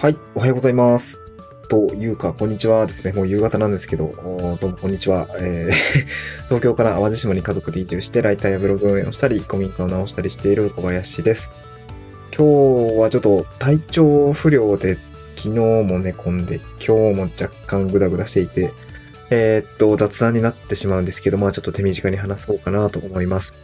はい、おはようございます。というか、こんにちはですね。もう夕方なんですけど、どうもこんにちは。えー 東京から淡路島に家族で移住して、ライターやブログ運営をしたり、古民家を直したりしている小林です。今日はちょっと体調不良で、昨日も寝込んで、今日も若干グダグダしていて、えー、っと、雑談になってしまうんですけど、まあちょっと手短に話そうかなと思います。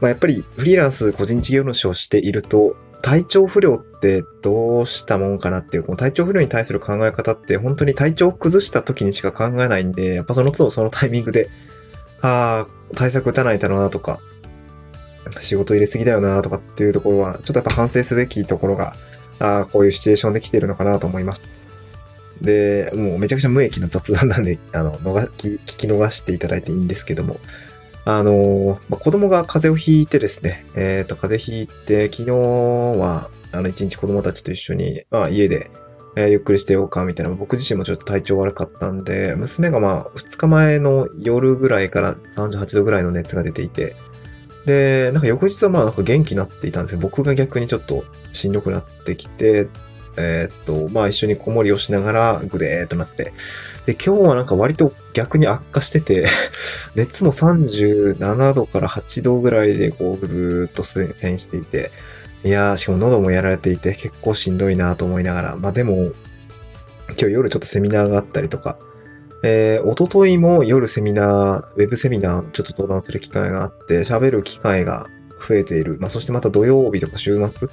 まあやっぱりフリーランス個人事業主をしていると、体調不良ってどうしたもんかなっていう、この体調不良に対する考え方って本当に体調を崩した時にしか考えないんで、やっぱその都度そのタイミングで、ああ、対策打たないだろうなとか、仕事入れすぎだよなとかっていうところは、ちょっとやっぱ反省すべきところが、ああ、こういうシチュエーションで来てるのかなと思います。で、もうめちゃくちゃ無益な雑談なんで、あの、逃聞き逃していただいていいんですけども、あの、まあ、子供が風邪をひいてですね、えっ、ー、と、風邪ひいて、昨日は、あの、一日子供たちと一緒に、まあ、家で、えー、ゆっくりしてようか、みたいな、僕自身もちょっと体調悪かったんで、娘がまあ、二日前の夜ぐらいから38度ぐらいの熱が出ていて、で、なんか翌日はまあ、なんか元気になっていたんですよ。僕が逆にちょっとしんどくなってきて、えー、っと、まあ一緒に子守りをしながらぐでーっとなってて。で、今日はなんか割と逆に悪化してて 熱も37度から8度ぐらいでこうずーっと戦していて、いやー、しかも喉もやられていて結構しんどいなと思いながら、まあでも、今日夜ちょっとセミナーがあったりとか、えー、おとといも夜セミナー、ウェブセミナーちょっと登壇する機会があって、喋る機会が増えている。まあそしてまた土曜日とか週末、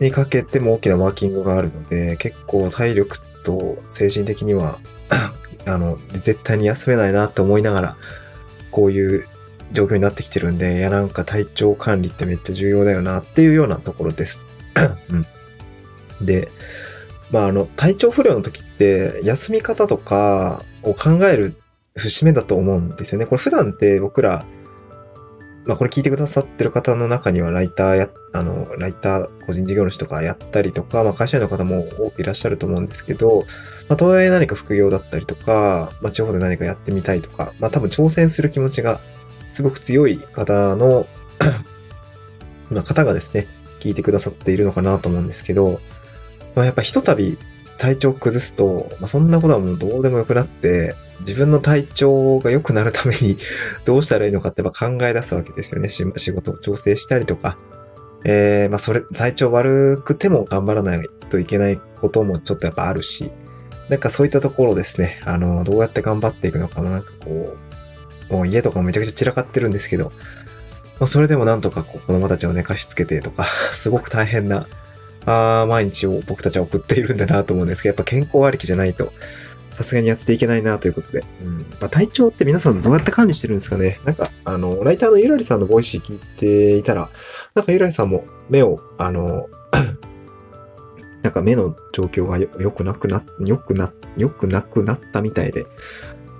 にかけても大きなワーキングがあるので、結構体力と精神的には あの、絶対に休めないなって思いながら、こういう状況になってきてるんで、いやなんか体調管理ってめっちゃ重要だよなっていうようなところです。うん。で、まああの、体調不良の時って休み方とかを考える節目だと思うんですよね。これ普段って僕らまあこれ聞いてくださってる方の中にはライターや、あの、ライター個人事業主とかやったりとか、まあ会社員の方も多くいらっしゃると思うんですけど、まあとはいえ何か副業だったりとか、まあ地方で何かやってみたいとか、まあ多分挑戦する気持ちがすごく強い方の まあ方がですね、聞いてくださっているのかなと思うんですけど、まあやっぱひとたび体調崩すと、まあ、そんなことはもうどうでもよくなって、自分の体調が良くなるために どうしたらいいのかってやっぱ考え出すわけですよね。仕事を調整したりとか。えー、まあそれ、体調悪くても頑張らないといけないこともちょっとやっぱあるし、なんかそういったところですね、あの、どうやって頑張っていくのかもなんかこう、もう家とかもめちゃくちゃ散らかってるんですけど、まあそれでもなんとかこう子供たちを寝かしつけてとか、すごく大変なあ毎日を僕たちは送っているんだなと思うんですけど、やっぱ健康ありきじゃないと、さすがにやっていけないなということで。うん。まあ、体調って皆さんどうやって管理してるんですかねなんか、あの、ライターのゆらりさんのボイシー聞いていたら、なんかゆらりさんも目を、あの、なんか目の状況が良くなくな、良くな、良くなくなったみたいで、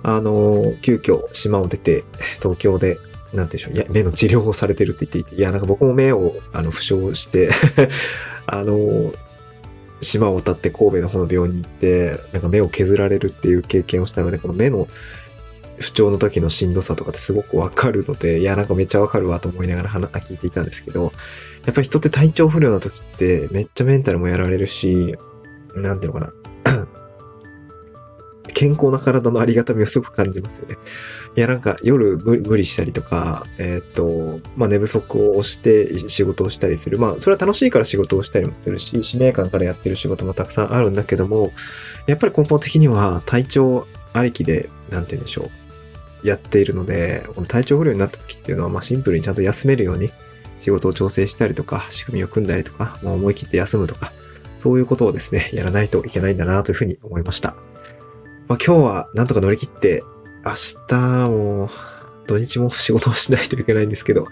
あの、急遽島を出て、東京で、なんていうんでしょう、いや、目の治療をされてるって言っていて、いや、なんか僕も目を、あの、負傷してあの、島を渡って神戸の方の病院に行って、なんか目を削られるっていう経験をしたので、この目の不調の時のしんどさとかってすごくわかるので、いや、なんかめっちゃわかるわと思いながら話聞いていたんですけど、やっぱり人って体調不良な時ってめっちゃメンタルもやられるし、なんていうのかな。健康な体のありがたみをすごく感じますよね。いや、なんか夜無理したりとか、えっ、と、まあ寝不足をして仕事をしたりする。まあそれは楽しいから仕事をしたりもするし、使命感からやってる仕事もたくさんあるんだけども、やっぱり根本的には体調ありきで、なんて言うんでしょう。やっているので、この体調不良になった時っていうのは、まあシンプルにちゃんと休めるように仕事を調整したりとか、仕組みを組んだりとか、もう思い切って休むとか、そういうことをですね、やらないといけないんだなというふうに思いました。まあ、今日はなんとか乗り切って、明日も土日も仕事をしないといけないんですけど、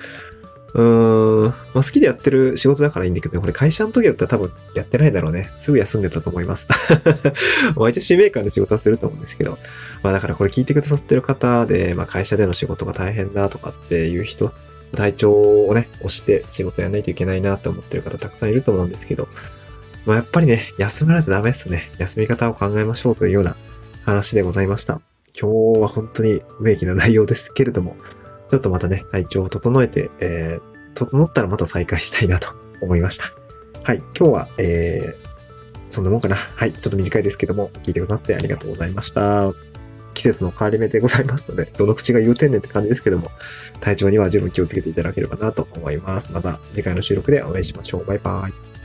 うーん、まあ、好きでやってる仕事だからいいんだけど、これ会社の時だったら多分やってないだろうね。すぐ休んでたと思います。まあ一応使命感で仕事はすると思うんですけど、まあだからこれ聞いてくださってる方で、まあ会社での仕事が大変だとかっていう人、体調をね、押して仕事やらないといけないなって思ってる方たくさんいると思うんですけど、まあやっぱりね、休まないとダメですね。休み方を考えましょうというような話でございました。今日は本当に無益な内容ですけれども、ちょっとまたね、体調を整えて、えー、整ったらまた再開したいなと思いました。はい、今日は、えー、そんなもんかな。はい。ちょっと短いですけども、聞いてくださってありがとうございました。季節の変わり目でございますので、どの口が言うてんねんって感じですけども、体調には十分気をつけていただければなと思います。また次回の収録でお会いしましょう。バイバーイ。